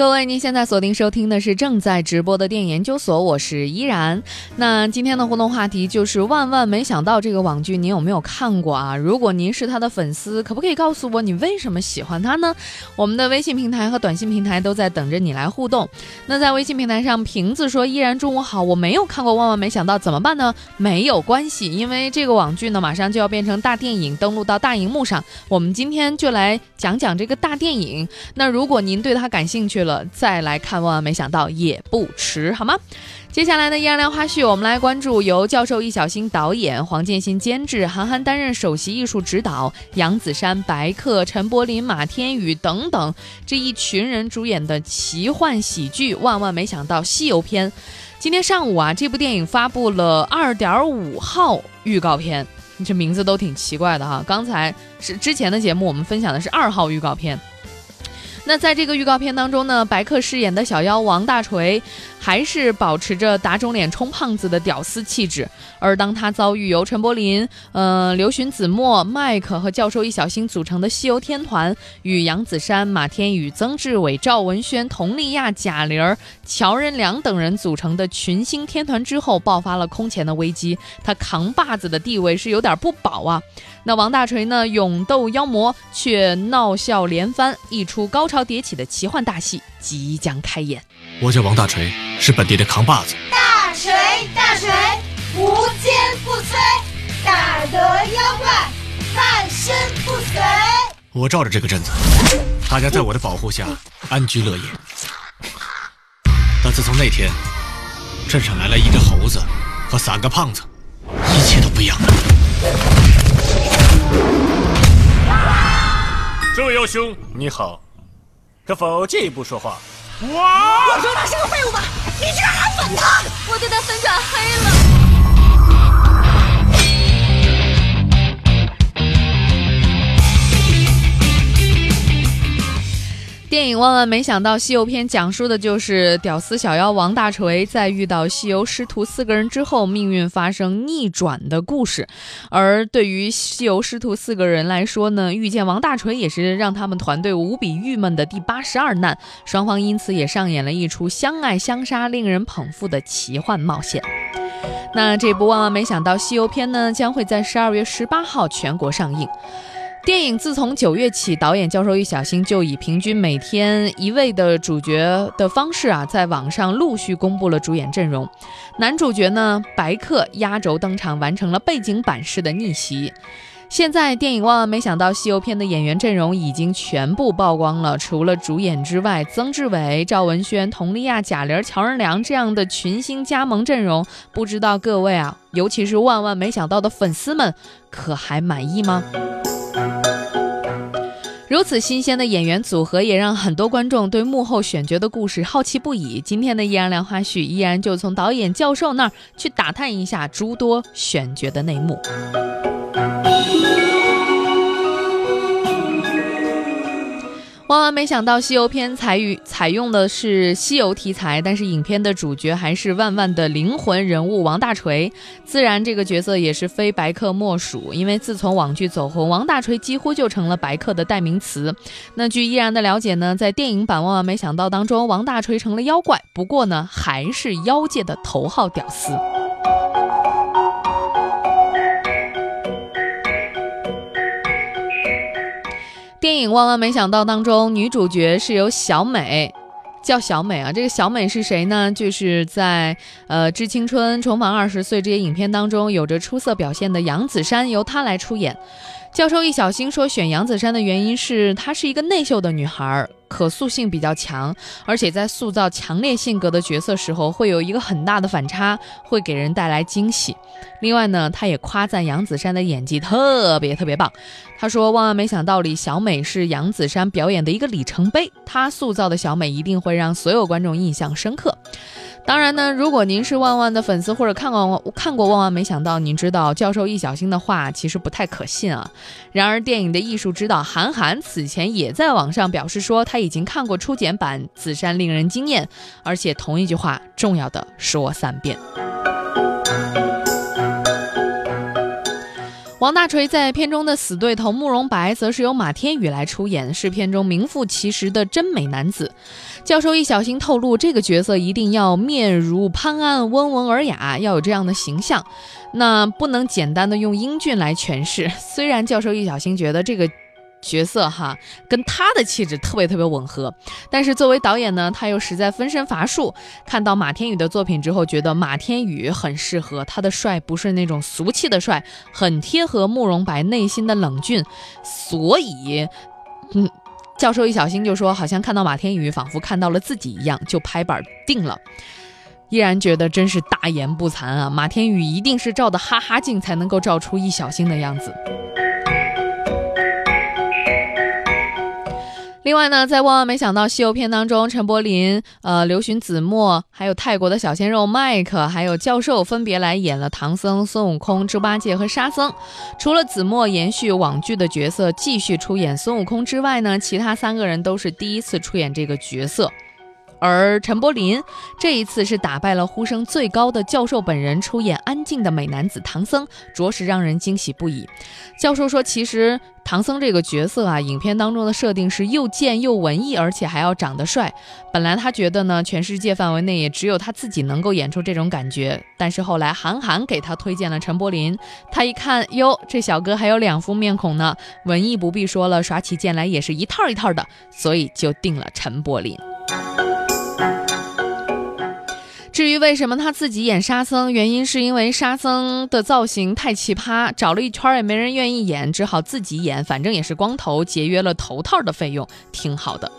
各位，您现在锁定收听的是正在直播的电影研究所，我是依然。那今天的互动话题就是万万没想到这个网剧，您有没有看过啊？如果您是他的粉丝，可不可以告诉我你为什么喜欢他呢？我们的微信平台和短信平台都在等着你来互动。那在微信平台上，瓶子说：“依然中午好，我没有看过万万没想到，怎么办呢？没有关系，因为这个网剧呢马上就要变成大电影，登陆到大荧幕上。我们今天就来讲讲这个大电影。那如果您对他感兴趣了，再来看，万万没想到也不迟，好吗？接下来呢，依然聊花絮，我们来关注由教授易小星导演、黄建新监制、韩寒担任首席艺术指导、杨子姗、白客、陈柏霖、马天宇等等这一群人主演的奇幻喜剧《万万没想到西游篇》。今天上午啊，这部电影发布了二点五号预告片，这名字都挺奇怪的哈。刚才是之前的节目，我们分享的是二号预告片。那在这个预告片当中呢，白客饰演的小妖王大锤。还是保持着打肿脸充胖子的屌丝气质，而当他遭遇由陈柏霖、呃刘巡子墨、麦克和教授易小星组成的西游天团，与杨子姗、马天宇、曾志伟、赵文轩、佟丽娅、贾玲、乔任梁等人组成的群星天团之后，爆发了空前的危机，他扛把子的地位是有点不保啊。那王大锤呢，勇斗妖魔却闹笑连番，一出高潮迭起的奇幻大戏即将开演。我叫王大锤，是本地的扛把子。大锤大锤，无坚不摧，打得妖怪半身不遂。我罩着这个镇子，大家在我的保护下安居乐业。但自从那天，镇上来了一只猴子和三个胖子，一切都不一样了。这位妖兄，你好，可否进一步说话？哇！我说他是个废物吧，你居然还粉他！我对他粉转电影《万万没想到》西游篇讲述的就是屌丝小妖王大锤在遇到西游师徒四个人之后，命运发生逆转的故事。而对于西游师徒四个人来说呢，遇见王大锤也是让他们团队无比郁闷的第八十二难。双方因此也上演了一出相爱相杀、令人捧腹的奇幻冒险。那这部《万万没想到》西游篇呢，将会在十二月十八号全国上映。电影自从九月起，导演教授易小星就以平均每天一位的主角的方式啊，在网上陆续公布了主演阵容。男主角呢，白客压轴登场，完成了背景板式的逆袭。现在电影《万万没想到》西游篇的演员阵容已经全部曝光了，除了主演之外，曾志伟、赵文轩、佟丽娅、贾玲、乔任梁这样的群星加盟阵容，不知道各位啊，尤其是万万没想到的粉丝们，可还满意吗？如此新鲜的演员组合，也让很多观众对幕后选角的故事好奇不已。今天的依然聊花絮，依然就从导演教授那儿去打探一下诸多选角的内幕。万万没想到，西游篇采与采用的是西游题材，但是影片的主角还是万万的灵魂人物王大锤。自然，这个角色也是非白客莫属，因为自从网剧走红，王大锤几乎就成了白客的代名词。那据依然的了解呢，在电影版《万万没想到》当中，王大锤成了妖怪，不过呢，还是妖界的头号屌丝。电影《万万没想到》当中，女主角是由小美，叫小美啊。这个小美是谁呢？就是在呃《致青春》《重返二十岁》这些影片当中有着出色表现的杨子姗，由她来出演。教授易小星说，选杨子姗的原因是她是一个内秀的女孩。可塑性比较强，而且在塑造强烈性格的角色时候，会有一个很大的反差，会给人带来惊喜。另外呢，他也夸赞杨子姗的演技特别特别棒。他说：“万万没想到里小美是杨子姗表演的一个里程碑，她塑造的小美一定会让所有观众印象深刻。”当然呢，如果您是万万的粉丝或者看过看过万万没想到，您知道教授易小星的话其实不太可信啊。然而，电影的艺术指导韩寒此前也在网上表示说，他已经看过初剪版，紫珊令人惊艳，而且同一句话重要的说三遍。王大锤在片中的死对头慕容白，则是由马天宇来出演，是片中名副其实的真美男子。教授易小星透露，这个角色一定要面如潘安，温文尔雅，要有这样的形象，那不能简单的用英俊来诠释。虽然教授易小星觉得这个。角色哈，跟他的气质特别特别吻合，但是作为导演呢，他又实在分身乏术。看到马天宇的作品之后，觉得马天宇很适合他的帅，不是那种俗气的帅，很贴合慕容白内心的冷峻，所以，嗯，教授一小心就说，好像看到马天宇，仿佛看到了自己一样，就拍板定了。依然觉得真是大言不惭啊，马天宇一定是照的哈哈镜才能够照出易小星的样子。另外呢，在万万没想到西游片当中，陈柏霖、呃刘询、子墨，还有泰国的小鲜肉麦克，还有教授，分别来演了唐僧、孙悟空、猪八戒和沙僧。除了子墨延续网剧的角色继续出演孙悟空之外呢，其他三个人都是第一次出演这个角色。而陈柏霖这一次是打败了呼声最高的教授本人，出演安静的美男子唐僧，着实让人惊喜不已。教授说：“其实唐僧这个角色啊，影片当中的设定是又贱又文艺，而且还要长得帅。本来他觉得呢，全世界范围内也只有他自己能够演出这种感觉。但是后来韩寒给他推荐了陈柏霖，他一看，哟，这小哥还有两副面孔呢，文艺不必说了，耍起剑来也是一套一套的，所以就定了陈柏霖。”至于为什么他自己演沙僧，原因是因为沙僧的造型太奇葩，找了一圈也没人愿意演，只好自己演，反正也是光头，节约了头套的费用，挺好的。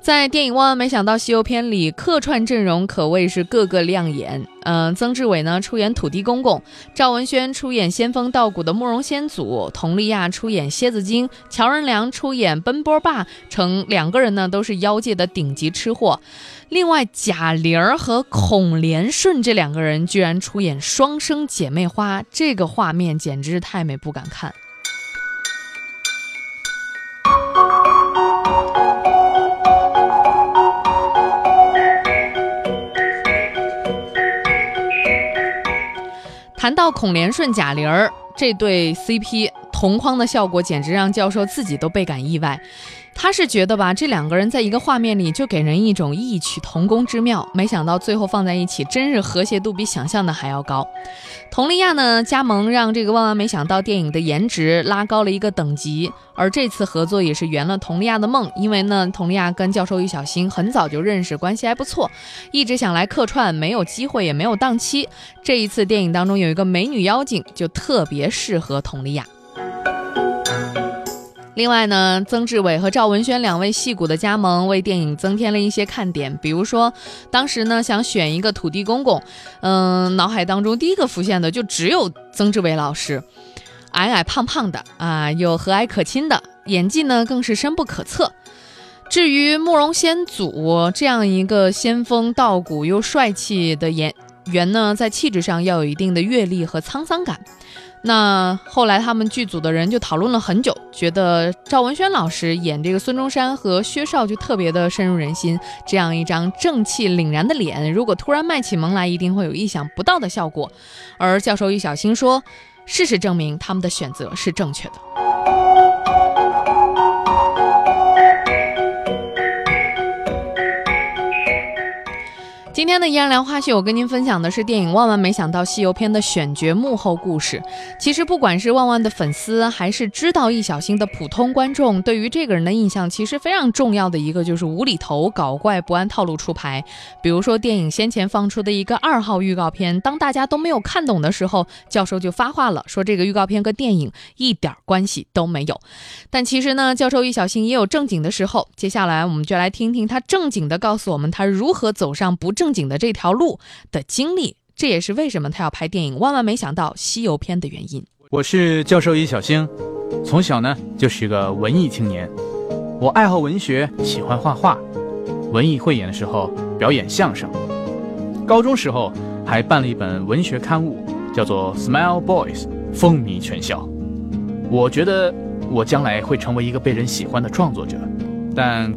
在电影《万万没想到西游篇》里，客串阵容可谓是个个亮眼。嗯，曾志伟呢出演土地公公，赵文轩出演仙风道骨的慕容先祖，佟丽娅出演蝎子精，乔任梁出演奔波霸，成两个人呢都是妖界的顶级吃货。另外，贾玲儿和孔连顺这两个人居然出演双生姐妹花，这个画面简直是太美，不敢看。谈到孔连顺、贾玲儿这对 CP 同框的效果，简直让教授自己都倍感意外。他是觉得吧，这两个人在一个画面里就给人一种异曲同工之妙，没想到最后放在一起，真是和谐度比想象的还要高。佟丽娅呢加盟，让这个万万没想到电影的颜值拉高了一个等级。而这次合作也是圆了佟丽娅的梦，因为呢，佟丽娅跟教授易小新很早就认识，关系还不错，一直想来客串，没有机会也没有档期。这一次电影当中有一个美女妖精，就特别适合佟丽娅。另外呢，曾志伟和赵文轩两位戏骨的加盟，为电影增添了一些看点。比如说，当时呢想选一个土地公公，嗯，脑海当中第一个浮现的就只有曾志伟老师，矮矮胖胖的啊，又和蔼可亲的，演技呢更是深不可测。至于慕容先祖这样一个仙风道骨又帅气的演员呢，在气质上要有一定的阅历和沧桑感。那后来他们剧组的人就讨论了很久，觉得赵文轩老师演这个孙中山和薛少就特别的深入人心。这样一张正气凛然的脸，如果突然卖起萌来，一定会有意想不到的效果。而教授易小星说，事实证明他们的选择是正确的。今天的依然聊花絮，我跟您分享的是电影《万万没想到西游篇》的选角幕后故事。其实，不管是万万的粉丝，还是知道易小星的普通观众，对于这个人的印象，其实非常重要的一个就是无厘头、搞怪、不按套路出牌。比如说，电影先前放出的一个二号预告片，当大家都没有看懂的时候，教授就发话了，说这个预告片跟电影一点关系都没有。但其实呢，教授易小星也有正经的时候。接下来，我们就来听听他正经的告诉我们，他如何走上不正。正经的这条路的经历，这也是为什么他要拍电影《万万没想到西游篇》的原因。我是教授易小星，从小呢就是个文艺青年，我爱好文学，喜欢画画，文艺汇演的时候表演相声，高中时候还办了一本文学刊物，叫做《Smile Boys》，风靡全校。我觉得我将来会成为一个被人喜欢的创作者，但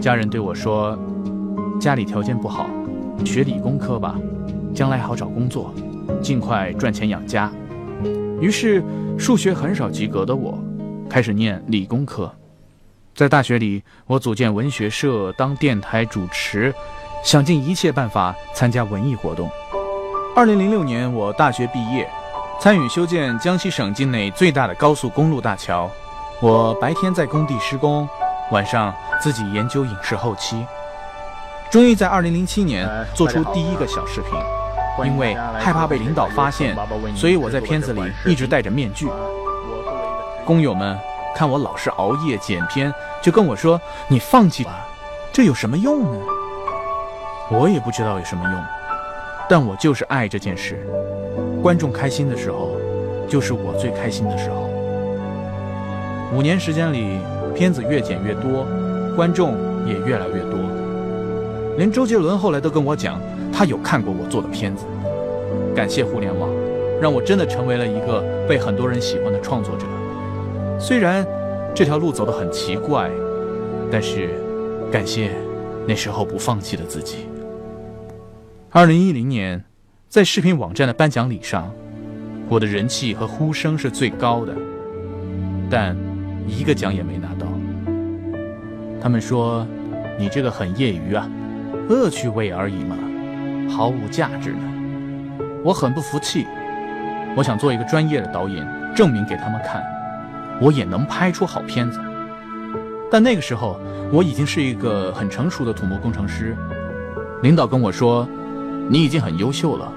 家人对我说，家里条件不好。学理工科吧，将来好找工作，尽快赚钱养家。于是数学很少及格的我，开始念理工科。在大学里，我组建文学社，当电台主持，想尽一切办法参加文艺活动。二零零六年，我大学毕业，参与修建江西省境内最大的高速公路大桥。我白天在工地施工，晚上自己研究影视后期。终于在二零零七年做出第一个小视频。因为害怕被领导发现，所以我在片子里一直戴着面具。工友们看我老是熬夜剪片，就跟我说：“你放弃吧，这有什么用呢？”我也不知道有什么用，但我就是爱这件事。观众开心的时候，就是我最开心的时候。五年时间里，片子越剪越多，观众也越来越多，连周杰伦后来都跟我讲。他有看过我做的片子，感谢互联网，让我真的成为了一个被很多人喜欢的创作者。虽然这条路走得很奇怪，但是感谢那时候不放弃的自己。二零一零年，在视频网站的颁奖礼上，我的人气和呼声是最高的，但一个奖也没拿到。他们说：“你这个很业余啊，恶趣味而已嘛。”毫无价值呢，我很不服气。我想做一个专业的导演，证明给他们看，我也能拍出好片子。但那个时候，我已经是一个很成熟的土木工程师。领导跟我说：“你已经很优秀了，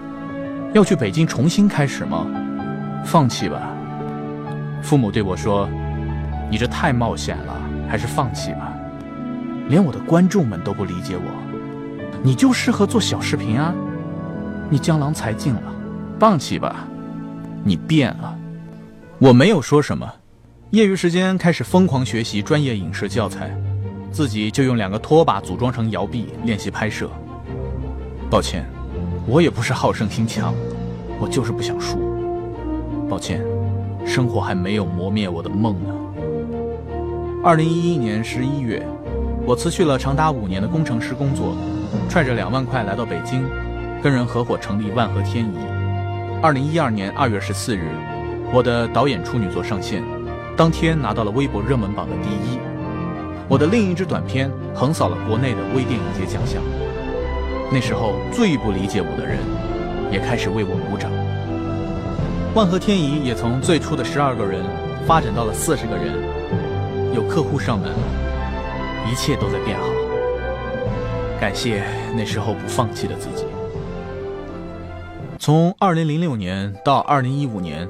要去北京重新开始吗？放弃吧。”父母对我说：“你这太冒险了，还是放弃吧。”连我的观众们都不理解我。你就适合做小视频啊！你江郎才尽了，放弃吧！你变了。我没有说什么。业余时间开始疯狂学习专业影视教材，自己就用两个拖把组装成摇臂练习拍摄。抱歉，我也不是好胜心强，我就是不想输。抱歉，生活还没有磨灭我的梦呢。二零一一年十一月，我辞去了长达五年的工程师工作。揣着两万块来到北京，跟人合伙成立万和天宜。二零一二年二月十四日，我的导演处女作上线，当天拿到了微博热门榜的第一。我的另一支短片横扫了国内的微电影节奖项。那时候最不理解我的人，也开始为我鼓掌。万和天宜也从最初的十二个人发展到了四十个人，有客户上门，一切都在变好。感谢那时候不放弃的自己。从二零零六年到二零一五年，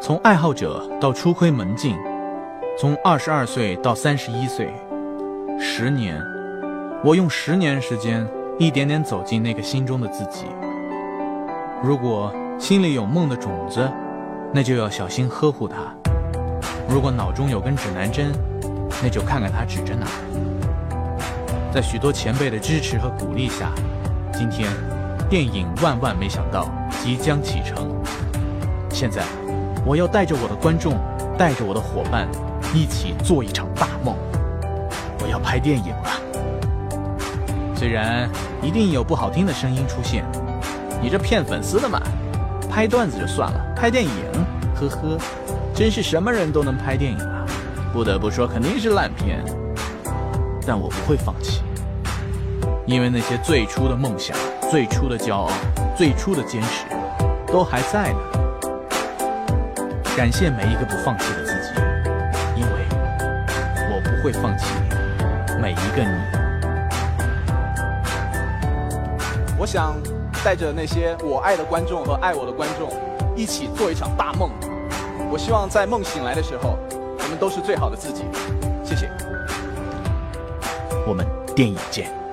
从爱好者到初窥门径，从二十二岁到三十一岁，十年，我用十年时间一点点走进那个心中的自己。如果心里有梦的种子，那就要小心呵护它；如果脑中有根指南针，那就看看它指着哪。在许多前辈的支持和鼓励下，今天电影《万万没想到》即将启程。现在，我要带着我的观众，带着我的伙伴，一起做一场大梦。我要拍电影了。虽然一定有不好听的声音出现，你这骗粉丝的嘛？拍段子就算了，拍电影，呵呵，真是什么人都能拍电影啊！不得不说，肯定是烂片。但我不会放弃。因为那些最初的梦想、最初的骄傲、最初的坚持，都还在呢。感谢每一个不放弃的自己，因为我不会放弃每一个你。我想带着那些我爱的观众和爱我的观众，一起做一场大梦。我希望在梦醒来的时候，我们都是最好的自己。谢谢。我们电影见。